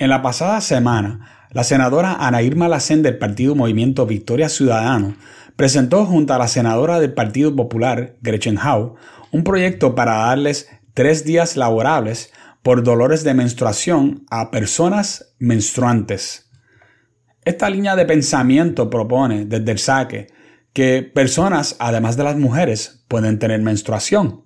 En la pasada semana, la senadora Ana Irma Lacén del Partido Movimiento Victoria Ciudadano presentó junto a la senadora del Partido Popular, Gretchen Howe, un proyecto para darles tres días laborables por dolores de menstruación a personas menstruantes. Esta línea de pensamiento propone desde el saque que personas, además de las mujeres, pueden tener menstruación.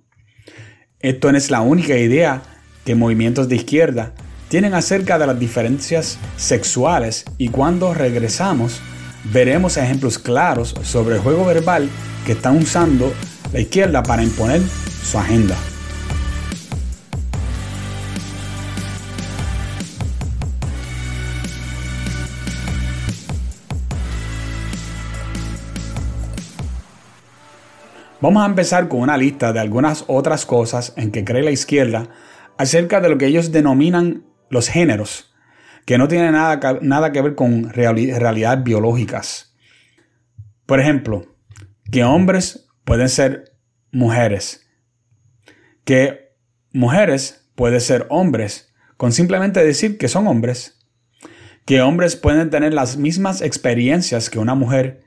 Esto no es la única idea que movimientos de izquierda tienen acerca de las diferencias sexuales y cuando regresamos veremos ejemplos claros sobre el juego verbal que están usando la izquierda para imponer su agenda. Vamos a empezar con una lista de algunas otras cosas en que cree la izquierda acerca de lo que ellos denominan los géneros, que no tienen nada, nada que ver con realidades biológicas. Por ejemplo, que hombres pueden ser mujeres, que mujeres pueden ser hombres, con simplemente decir que son hombres, que hombres pueden tener las mismas experiencias que una mujer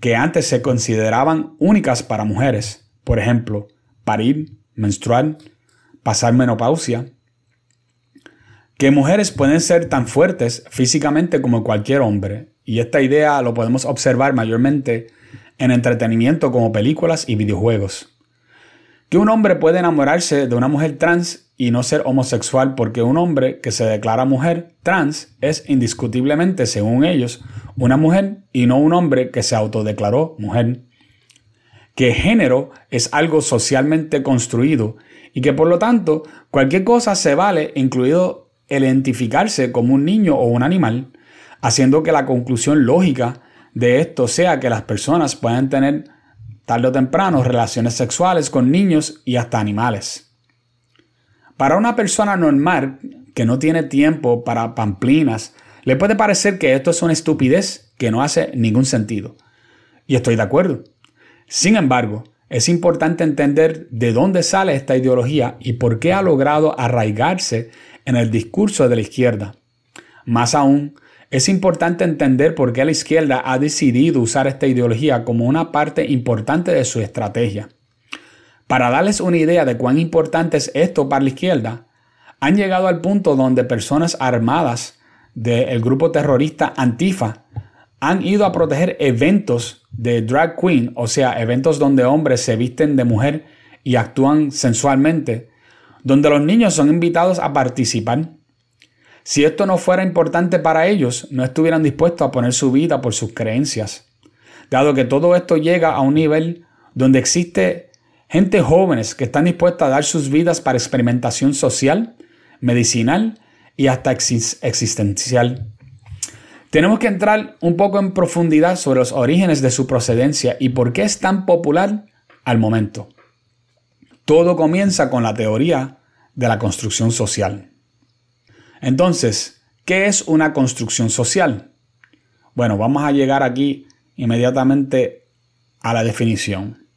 que antes se consideraban únicas para mujeres, por ejemplo, parir, menstruar, pasar menopausia, que mujeres pueden ser tan fuertes físicamente como cualquier hombre, y esta idea lo podemos observar mayormente en entretenimiento como películas y videojuegos. Que un hombre puede enamorarse de una mujer trans y no ser homosexual porque un hombre que se declara mujer trans es indiscutiblemente, según ellos, una mujer y no un hombre que se autodeclaró mujer. Que género es algo socialmente construido y que por lo tanto cualquier cosa se vale, incluido el identificarse como un niño o un animal, haciendo que la conclusión lógica de esto sea que las personas puedan tener tarde o temprano relaciones sexuales con niños y hasta animales. Para una persona normal que no tiene tiempo para pamplinas, le puede parecer que esto es una estupidez que no hace ningún sentido. Y estoy de acuerdo. Sin embargo, es importante entender de dónde sale esta ideología y por qué ha logrado arraigarse en el discurso de la izquierda. Más aún, es importante entender por qué la izquierda ha decidido usar esta ideología como una parte importante de su estrategia. Para darles una idea de cuán importante es esto para la izquierda, han llegado al punto donde personas armadas del grupo terrorista Antifa han ido a proteger eventos de drag queen, o sea, eventos donde hombres se visten de mujer y actúan sensualmente, donde los niños son invitados a participar. Si esto no fuera importante para ellos, no estuvieran dispuestos a poner su vida por sus creencias. Dado que todo esto llega a un nivel donde existe gente jóvenes que están dispuestas a dar sus vidas para experimentación social, medicinal y hasta existencial. Tenemos que entrar un poco en profundidad sobre los orígenes de su procedencia y por qué es tan popular al momento. Todo comienza con la teoría de la construcción social. Entonces, ¿qué es una construcción social? Bueno, vamos a llegar aquí inmediatamente a la definición.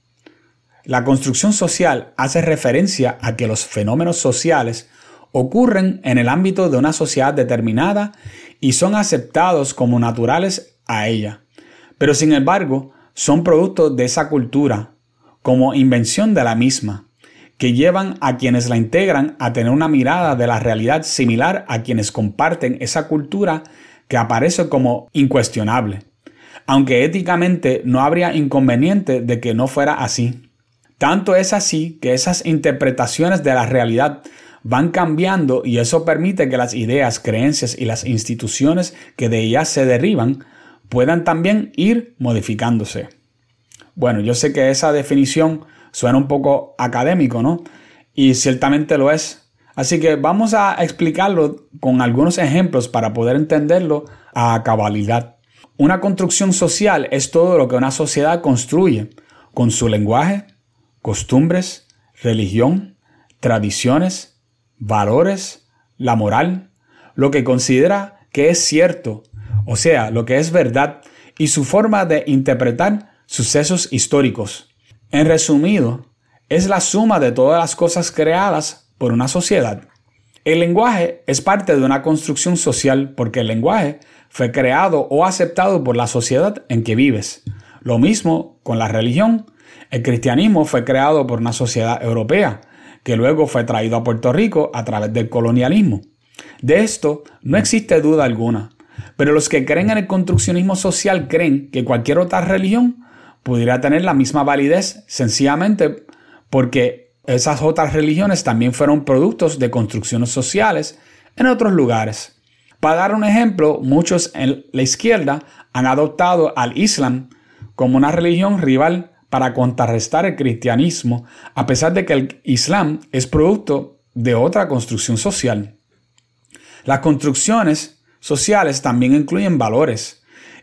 La construcción social hace referencia a que los fenómenos sociales ocurren en el ámbito de una sociedad determinada y son aceptados como naturales a ella. Pero sin embargo, son productos de esa cultura, como invención de la misma, que llevan a quienes la integran a tener una mirada de la realidad similar a quienes comparten esa cultura que aparece como incuestionable, aunque éticamente no habría inconveniente de que no fuera así. Tanto es así que esas interpretaciones de la realidad van cambiando y eso permite que las ideas, creencias y las instituciones que de ellas se derriban puedan también ir modificándose. Bueno, yo sé que esa definición suena un poco académico, ¿no? Y ciertamente lo es. Así que vamos a explicarlo con algunos ejemplos para poder entenderlo a cabalidad. Una construcción social es todo lo que una sociedad construye con su lenguaje, costumbres, religión, tradiciones, valores, la moral, lo que considera que es cierto, o sea, lo que es verdad, y su forma de interpretar sucesos históricos. En resumido, es la suma de todas las cosas creadas por una sociedad. El lenguaje es parte de una construcción social porque el lenguaje fue creado o aceptado por la sociedad en que vives. Lo mismo con la religión. El cristianismo fue creado por una sociedad europea, que luego fue traído a Puerto Rico a través del colonialismo. De esto no existe duda alguna, pero los que creen en el construccionismo social creen que cualquier otra religión pudiera tener la misma validez sencillamente porque esas otras religiones también fueron productos de construcciones sociales en otros lugares. Para dar un ejemplo, muchos en la izquierda han adoptado al Islam como una religión rival para contrarrestar el cristianismo, a pesar de que el Islam es producto de otra construcción social. Las construcciones sociales también incluyen valores,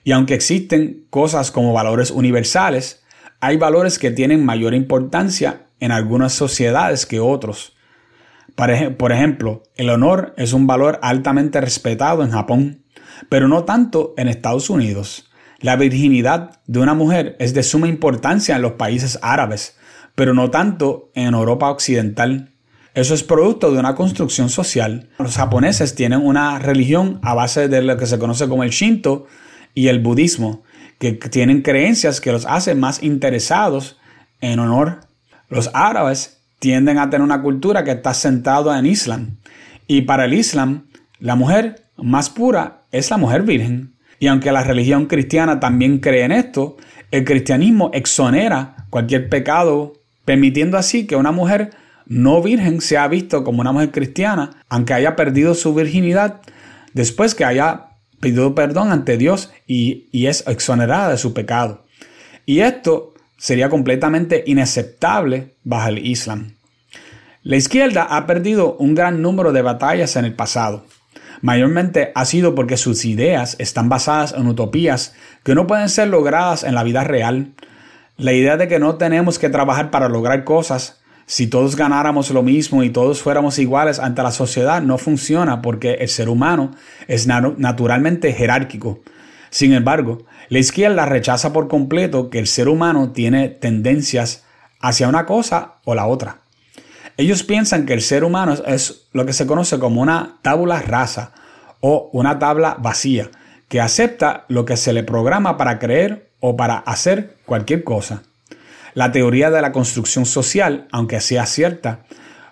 y aunque existen cosas como valores universales, hay valores que tienen mayor importancia en algunas sociedades que otros. Por ejemplo, el honor es un valor altamente respetado en Japón, pero no tanto en Estados Unidos. La virginidad de una mujer es de suma importancia en los países árabes, pero no tanto en Europa Occidental. Eso es producto de una construcción social. Los japoneses tienen una religión a base de lo que se conoce como el Shinto y el budismo, que tienen creencias que los hacen más interesados en honor. Los árabes tienden a tener una cultura que está centrada en Islam. Y para el Islam, la mujer más pura es la mujer virgen. Y aunque la religión cristiana también cree en esto, el cristianismo exonera cualquier pecado, permitiendo así que una mujer no virgen se ha visto como una mujer cristiana, aunque haya perdido su virginidad, después que haya pedido perdón ante Dios y, y es exonerada de su pecado. Y esto sería completamente inaceptable bajo el Islam. La izquierda ha perdido un gran número de batallas en el pasado. Mayormente ha sido porque sus ideas están basadas en utopías que no pueden ser logradas en la vida real. La idea de que no tenemos que trabajar para lograr cosas, si todos ganáramos lo mismo y todos fuéramos iguales ante la sociedad, no funciona porque el ser humano es naturalmente jerárquico. Sin embargo, la izquierda rechaza por completo que el ser humano tiene tendencias hacia una cosa o la otra. Ellos piensan que el ser humano es lo que se conoce como una tabula rasa o una tabla vacía, que acepta lo que se le programa para creer o para hacer cualquier cosa. La teoría de la construcción social, aunque sea cierta,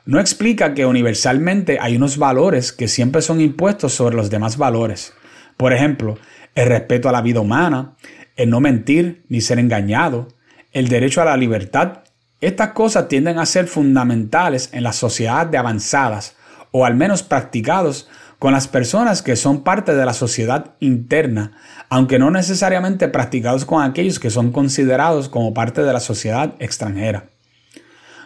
no explica que universalmente hay unos valores que siempre son impuestos sobre los demás valores. Por ejemplo, el respeto a la vida humana, el no mentir ni ser engañado, el derecho a la libertad. Estas cosas tienden a ser fundamentales en las sociedades de avanzadas, o al menos practicados con las personas que son parte de la sociedad interna, aunque no necesariamente practicados con aquellos que son considerados como parte de la sociedad extranjera.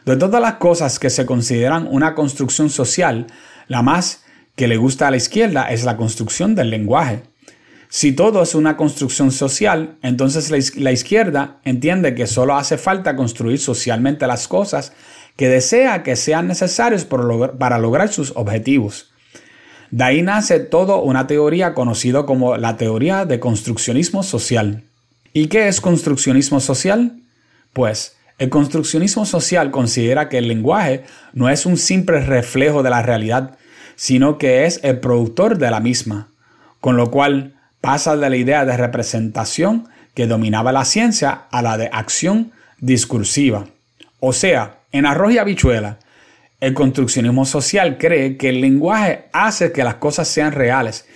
De todas las cosas que se consideran una construcción social, la más que le gusta a la izquierda es la construcción del lenguaje. Si todo es una construcción social, entonces la izquierda entiende que solo hace falta construir socialmente las cosas que desea que sean necesarias para lograr sus objetivos. De ahí nace todo una teoría conocida como la teoría de construccionismo social. ¿Y qué es construccionismo social? Pues el construccionismo social considera que el lenguaje no es un simple reflejo de la realidad, sino que es el productor de la misma, con lo cual pasa de la idea de representación que dominaba la ciencia a la de acción discursiva. O sea, en arroz y habichuela, el construccionismo social cree que el lenguaje hace que las cosas sean reales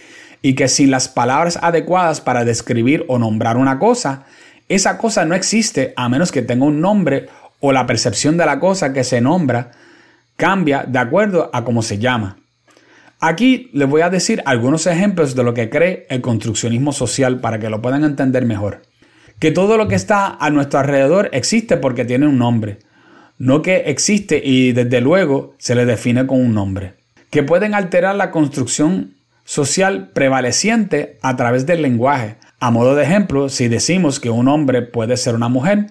y que sin las palabras adecuadas para describir o nombrar una cosa, esa cosa no existe a menos que tenga un nombre o la percepción de la cosa que se nombra cambia de acuerdo a cómo se llama. Aquí les voy a decir algunos ejemplos de lo que cree el construccionismo social para que lo puedan entender mejor. Que todo lo que está a nuestro alrededor existe porque tiene un nombre no que existe y desde luego se le define con un nombre, que pueden alterar la construcción social prevaleciente a través del lenguaje. A modo de ejemplo, si decimos que un hombre puede ser una mujer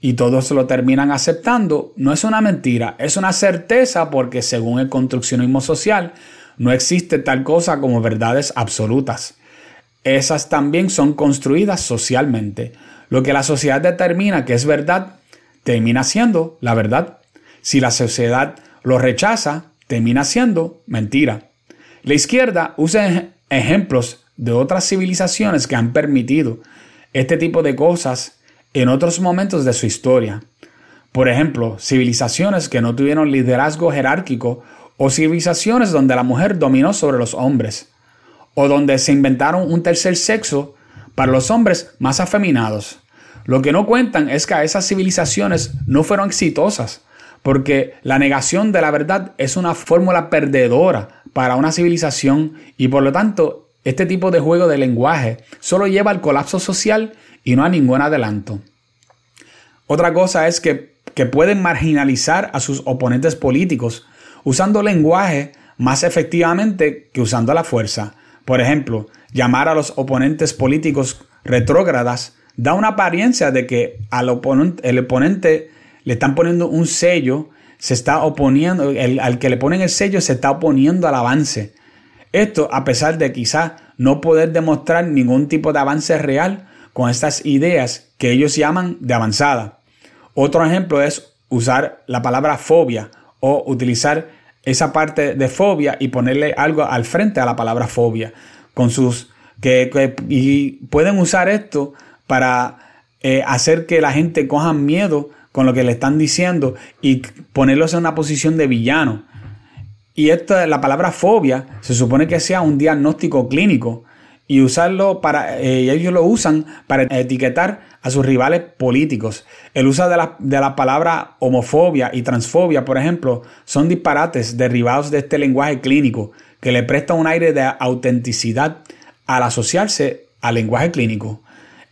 y todos lo terminan aceptando, no es una mentira, es una certeza porque según el construccionismo social no existe tal cosa como verdades absolutas. Esas también son construidas socialmente. Lo que la sociedad determina que es verdad termina siendo la verdad. Si la sociedad lo rechaza, termina siendo mentira. La izquierda usa ejemplos de otras civilizaciones que han permitido este tipo de cosas en otros momentos de su historia. Por ejemplo, civilizaciones que no tuvieron liderazgo jerárquico o civilizaciones donde la mujer dominó sobre los hombres, o donde se inventaron un tercer sexo para los hombres más afeminados. Lo que no cuentan es que esas civilizaciones no fueron exitosas, porque la negación de la verdad es una fórmula perdedora para una civilización y por lo tanto este tipo de juego de lenguaje solo lleva al colapso social y no a ningún adelanto. Otra cosa es que, que pueden marginalizar a sus oponentes políticos usando lenguaje más efectivamente que usando la fuerza. Por ejemplo, llamar a los oponentes políticos retrógradas da una apariencia de que al oponente, el oponente le están poniendo un sello, se está oponiendo, al que le ponen el sello se está oponiendo al avance. Esto a pesar de quizás no poder demostrar ningún tipo de avance real con estas ideas que ellos llaman de avanzada. Otro ejemplo es usar la palabra fobia o utilizar esa parte de fobia y ponerle algo al frente a la palabra fobia con sus que, y pueden usar esto para eh, hacer que la gente coja miedo con lo que le están diciendo y ponerlos en una posición de villano. Y esto, la palabra fobia se supone que sea un diagnóstico clínico y usarlo para, eh, ellos lo usan para etiquetar a sus rivales políticos. El uso de la, de la palabra homofobia y transfobia, por ejemplo, son disparates derivados de este lenguaje clínico que le presta un aire de autenticidad al asociarse al lenguaje clínico.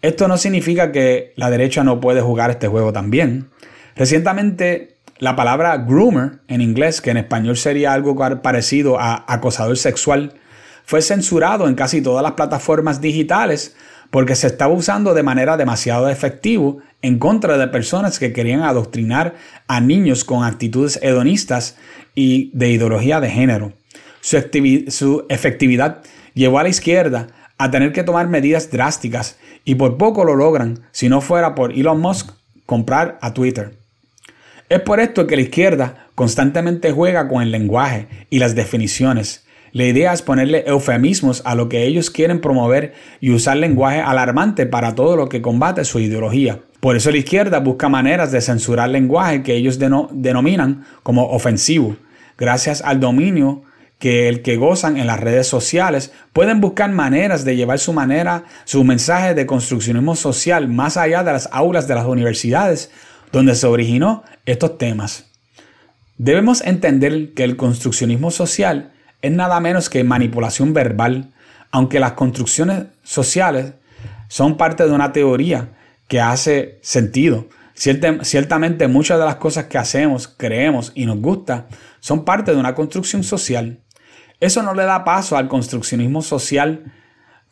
Esto no significa que la derecha no puede jugar este juego también. Recientemente, la palabra groomer en inglés, que en español sería algo parecido a acosador sexual, fue censurado en casi todas las plataformas digitales porque se estaba usando de manera demasiado efectiva en contra de personas que querían adoctrinar a niños con actitudes hedonistas y de ideología de género. Su, su efectividad llevó a la izquierda a tener que tomar medidas drásticas y por poco lo logran si no fuera por Elon Musk comprar a Twitter. Es por esto que la izquierda constantemente juega con el lenguaje y las definiciones. La idea es ponerle eufemismos a lo que ellos quieren promover y usar lenguaje alarmante para todo lo que combate su ideología. Por eso la izquierda busca maneras de censurar lenguaje que ellos denominan como ofensivo, gracias al dominio que el que gozan en las redes sociales pueden buscar maneras de llevar su manera, su mensaje de construccionismo social más allá de las aulas de las universidades donde se originó estos temas. Debemos entender que el construccionismo social es nada menos que manipulación verbal, aunque las construcciones sociales son parte de una teoría que hace sentido. ciertamente muchas de las cosas que hacemos, creemos y nos gusta son parte de una construcción social. Eso no le da paso al construccionismo social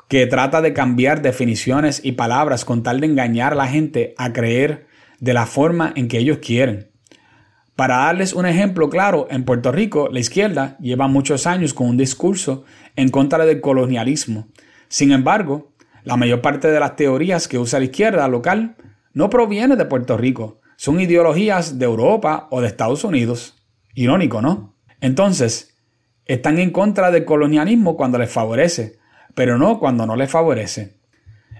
que trata de cambiar definiciones y palabras con tal de engañar a la gente a creer de la forma en que ellos quieren. Para darles un ejemplo claro, en Puerto Rico la izquierda lleva muchos años con un discurso en contra del colonialismo. Sin embargo, la mayor parte de las teorías que usa la izquierda local no proviene de Puerto Rico, son ideologías de Europa o de Estados Unidos. Irónico, ¿no? Entonces, están en contra del colonialismo cuando les favorece, pero no cuando no les favorece.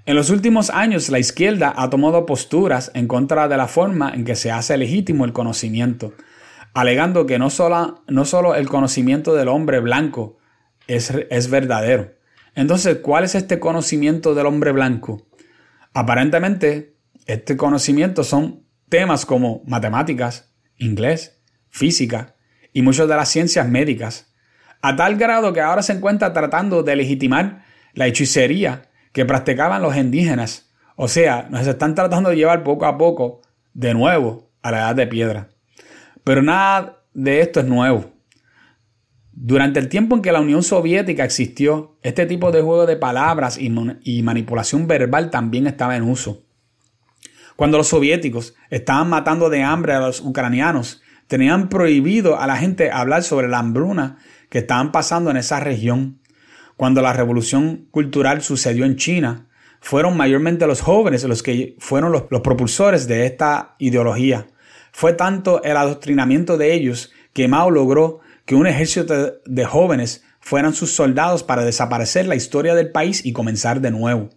En los últimos años la izquierda ha tomado posturas en contra de la forma en que se hace legítimo el conocimiento, alegando que no solo, no solo el conocimiento del hombre blanco es, es verdadero. Entonces, ¿cuál es este conocimiento del hombre blanco? Aparentemente, este conocimiento son temas como matemáticas, inglés, física y muchas de las ciencias médicas, a tal grado que ahora se encuentra tratando de legitimar la hechicería que practicaban los indígenas. O sea, nos están tratando de llevar poco a poco de nuevo a la edad de piedra. Pero nada de esto es nuevo. Durante el tiempo en que la Unión Soviética existió, este tipo de juego de palabras y, y manipulación verbal también estaba en uso. Cuando los soviéticos estaban matando de hambre a los ucranianos, tenían prohibido a la gente hablar sobre la hambruna estaban pasando en esa región. Cuando la revolución cultural sucedió en China, fueron mayormente los jóvenes los que fueron los, propulsores de esta ideología. Fue tanto el adoctrinamiento de ellos que Mao logró que un ejército de jóvenes fueran sus soldados para desaparecer la historia del país y comenzar de nuevo,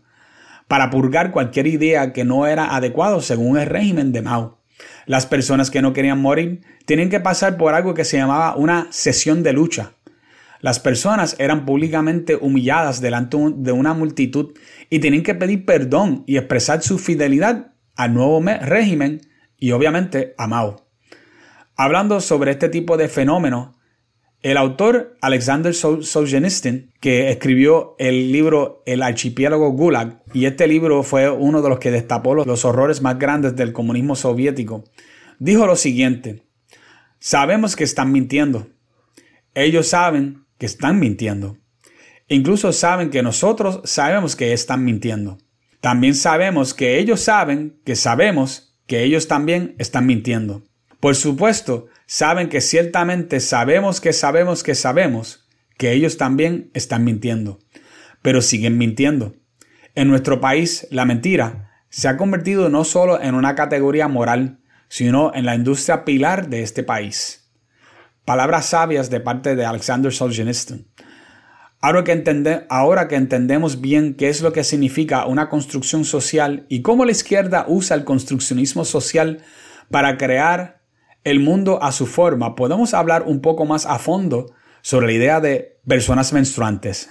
para purgar cualquier idea que no era adecuado según el régimen de Mao. Las personas que no querían morir tenían que pasar por algo que se llamaba una sesión de lucha. Las personas eran públicamente humilladas delante de una multitud y tenían que pedir perdón y expresar su fidelidad al nuevo régimen y obviamente a Mao. Hablando sobre este tipo de fenómenos, el autor Alexander Solzhenitsyn, que escribió el libro El archipiélago Gulag, y este libro fue uno de los que destapó los horrores más grandes del comunismo soviético, dijo lo siguiente, sabemos que están mintiendo. Ellos saben que están mintiendo. Incluso saben que nosotros sabemos que están mintiendo. También sabemos que ellos saben que sabemos que ellos también están mintiendo. Por supuesto, saben que ciertamente sabemos que sabemos que sabemos que ellos también están mintiendo, pero siguen mintiendo. En nuestro país, la mentira se ha convertido no solo en una categoría moral, sino en la industria pilar de este país. Palabras sabias de parte de Alexander Solzhenitsyn. Ahora que, entendemos bien qué es lo que significa una construcción social y cómo la izquierda usa el construccionismo social para crear el mundo a su forma, podemos hablar un poco más a fondo sobre la idea de personas menstruantes.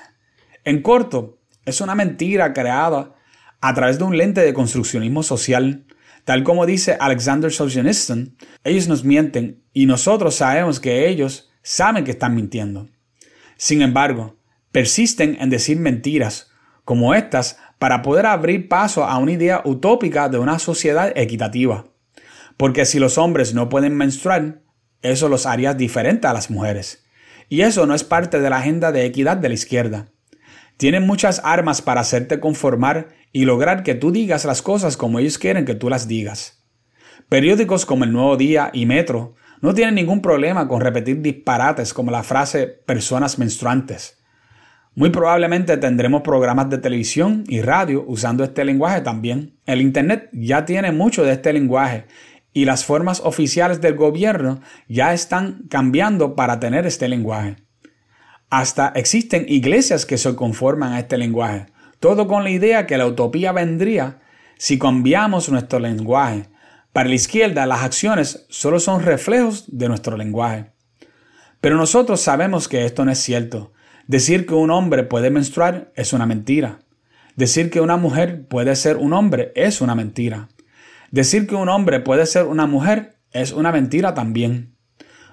En corto, es una mentira creada a través de un lente de construccionismo social. Tal como dice Alexander Solzhenitsyn, ellos nos mienten y nosotros sabemos que ellos saben que están mintiendo. Sin embargo, persisten en decir mentiras como estas para poder abrir paso a una idea utópica de una sociedad equitativa. Porque si los hombres no pueden menstruar, eso los haría diferentes a las mujeres. Y eso no es parte de la agenda de equidad de la izquierda. Tienen muchas armas para hacerte conformar y lograr que tú digas las cosas como ellos quieren que tú las digas. Periódicos como El Nuevo Día y Metro no tienen ningún problema con repetir disparates como la frase personas menstruantes. Muy probablemente tendremos programas de televisión y radio usando este lenguaje también. El Internet ya tiene mucho de este lenguaje y las formas oficiales del gobierno ya están cambiando para tener este lenguaje. Hasta existen iglesias que se conforman a este lenguaje, todo con la idea que la utopía vendría si cambiamos nuestro lenguaje. Para la izquierda las acciones solo son reflejos de nuestro lenguaje. Pero nosotros sabemos que esto no es cierto. Decir que un hombre puede menstruar es una mentira. Decir que una mujer puede ser un hombre es una mentira. Decir que un hombre puede ser una mujer es una mentira también.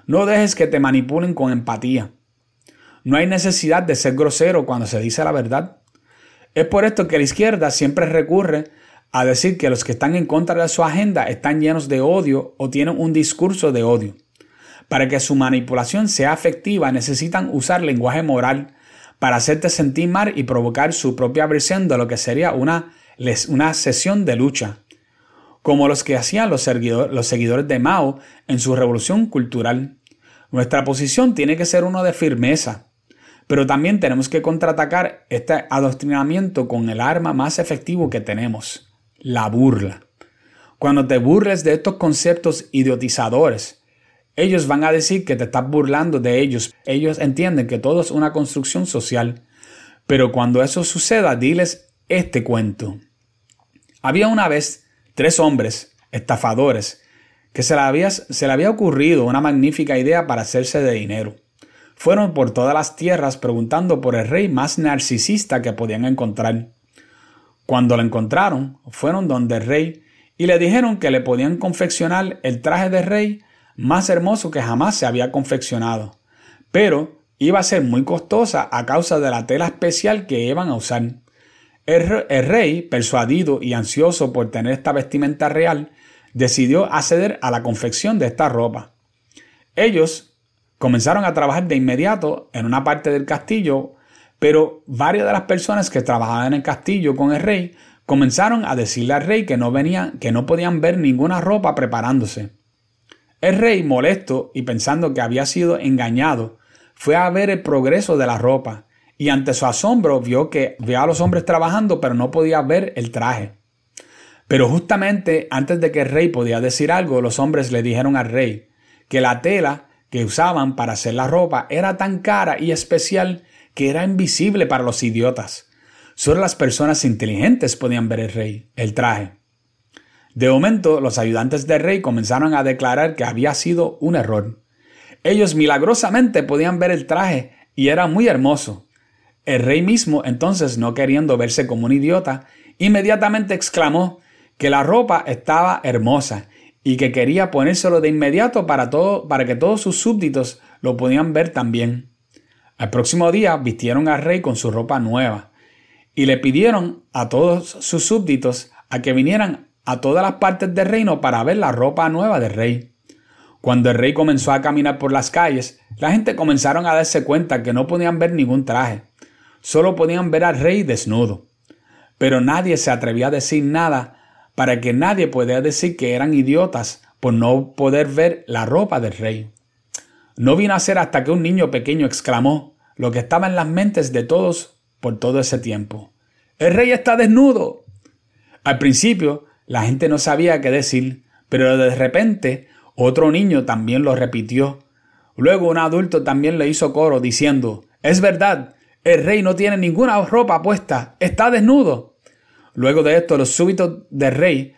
No dejes que te manipulen con empatía. No hay necesidad de ser grosero cuando se dice la verdad. Es por esto que la izquierda siempre recurre a decir que los que están en contra de su agenda están llenos de odio o tienen un discurso de odio. Para que su manipulación sea efectiva necesitan usar lenguaje moral para hacerte sentir mal y provocar su propia versión de lo que sería una, una sesión de lucha como los que hacían los, seguidores de Mao en su revolución cultural. Nuestra posición tiene que ser uno de firmeza, pero también tenemos que contraatacar este adoctrinamiento con el arma más efectivo que tenemos, la burla. Cuando te burles de estos conceptos idiotizadores, ellos van a decir que te estás burlando de ellos. Ellos entienden que todo es una construcción social. Pero cuando eso suceda, diles este cuento. Había una vez tres hombres, estafadores, que se le, había, había ocurrido una magnífica idea para hacerse de dinero. Fueron por todas las tierras preguntando por el rey más narcisista que podían encontrar. Cuando lo encontraron, fueron donde el rey y le dijeron que le podían confeccionar el traje de rey más hermoso que jamás se había confeccionado, pero iba a ser muy costosa a causa de la tela especial que iban a usar. El, rey, persuadido y ansioso por tener esta vestimenta real, decidió acceder a la confección de esta ropa. Ellos comenzaron a trabajar de inmediato en una parte del castillo, pero varias de las personas que trabajaban en el castillo con el rey comenzaron a decirle al rey que no venían, que no podían ver ninguna ropa preparándose. El rey, molesto y pensando que había sido engañado, fue a ver el progreso de la ropa y ante su asombro vio que vio a los hombres trabajando, pero no podía ver el traje. Pero justamente antes de que el rey podía decir algo, los hombres le dijeron al rey que la tela que usaban para hacer la ropa era tan cara y especial que era invisible para los idiotas. Solo las personas inteligentes podían ver el rey, el traje. De momento, los ayudantes del rey comenzaron a declarar que había sido un error. Ellos milagrosamente podían ver el traje y era muy hermoso. El rey mismo, entonces, no queriendo verse como un idiota, inmediatamente exclamó que la ropa estaba hermosa y que quería ponérselo de inmediato para, todo, para que todos sus súbditos lo podían ver también. Al próximo día vistieron al rey con su ropa nueva y le pidieron a todos sus súbditos a que vinieran a todas las partes del reino para ver la ropa nueva del rey. Cuando el rey comenzó a caminar por las calles, la gente comenzaron a darse cuenta que no podían ver ningún traje, solo podían ver al rey desnudo. Pero nadie se atrevía a decir nada para que nadie pudiera decir que eran idiotas por no poder ver la ropa del rey. No vino a ser hasta que un niño pequeño exclamó lo que estaba en las mentes de todos por todo ese tiempo. El rey está desnudo. Al principio la gente no sabía qué decir, pero de repente otro niño también lo repitió. Luego un adulto también le hizo coro diciendo, es verdad, el rey no tiene ninguna ropa puesta, está desnudo. Luego de esto, los súbitos del rey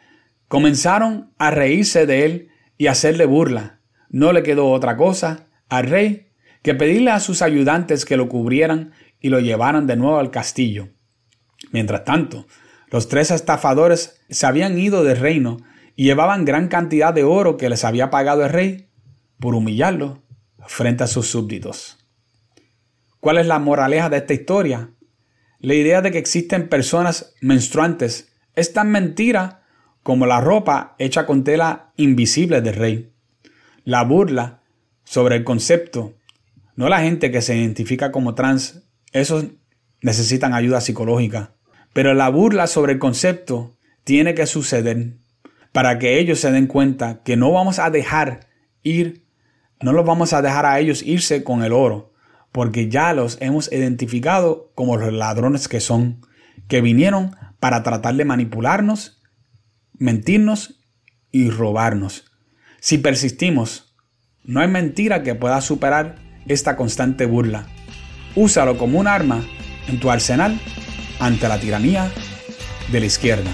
comenzaron a reírse de él y hacerle burla. No le quedó otra cosa al rey que pedirle a sus ayudantes que lo cubrieran y lo llevaran de nuevo al castillo. Mientras tanto, los tres estafadores se habían ido del reino y llevaban gran cantidad de oro que les había pagado el rey por humillarlo frente a sus súbditos. ¿Cuál es la moraleja de esta historia? La idea de que existen personas menstruantes es tan mentira como la ropa hecha con tela invisible del rey. La burla sobre el concepto, no la gente que se identifica como trans, esos necesitan ayuda psicológica, pero la burla sobre el concepto tiene que suceder para que ellos se den cuenta que no vamos a dejar ir, no los vamos a dejar a ellos irse con el oro, porque ya los hemos identificado como los ladrones que son, que vinieron para tratar de manipularnos, mentirnos y robarnos. Si persistimos, no hay mentira que pueda superar esta constante burla. Úsalo como un arma en tu arsenal ante la tiranía de la izquierda.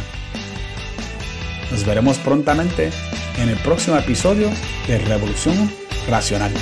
Nos veremos prontamente en el próximo episodio de Revolución Racional.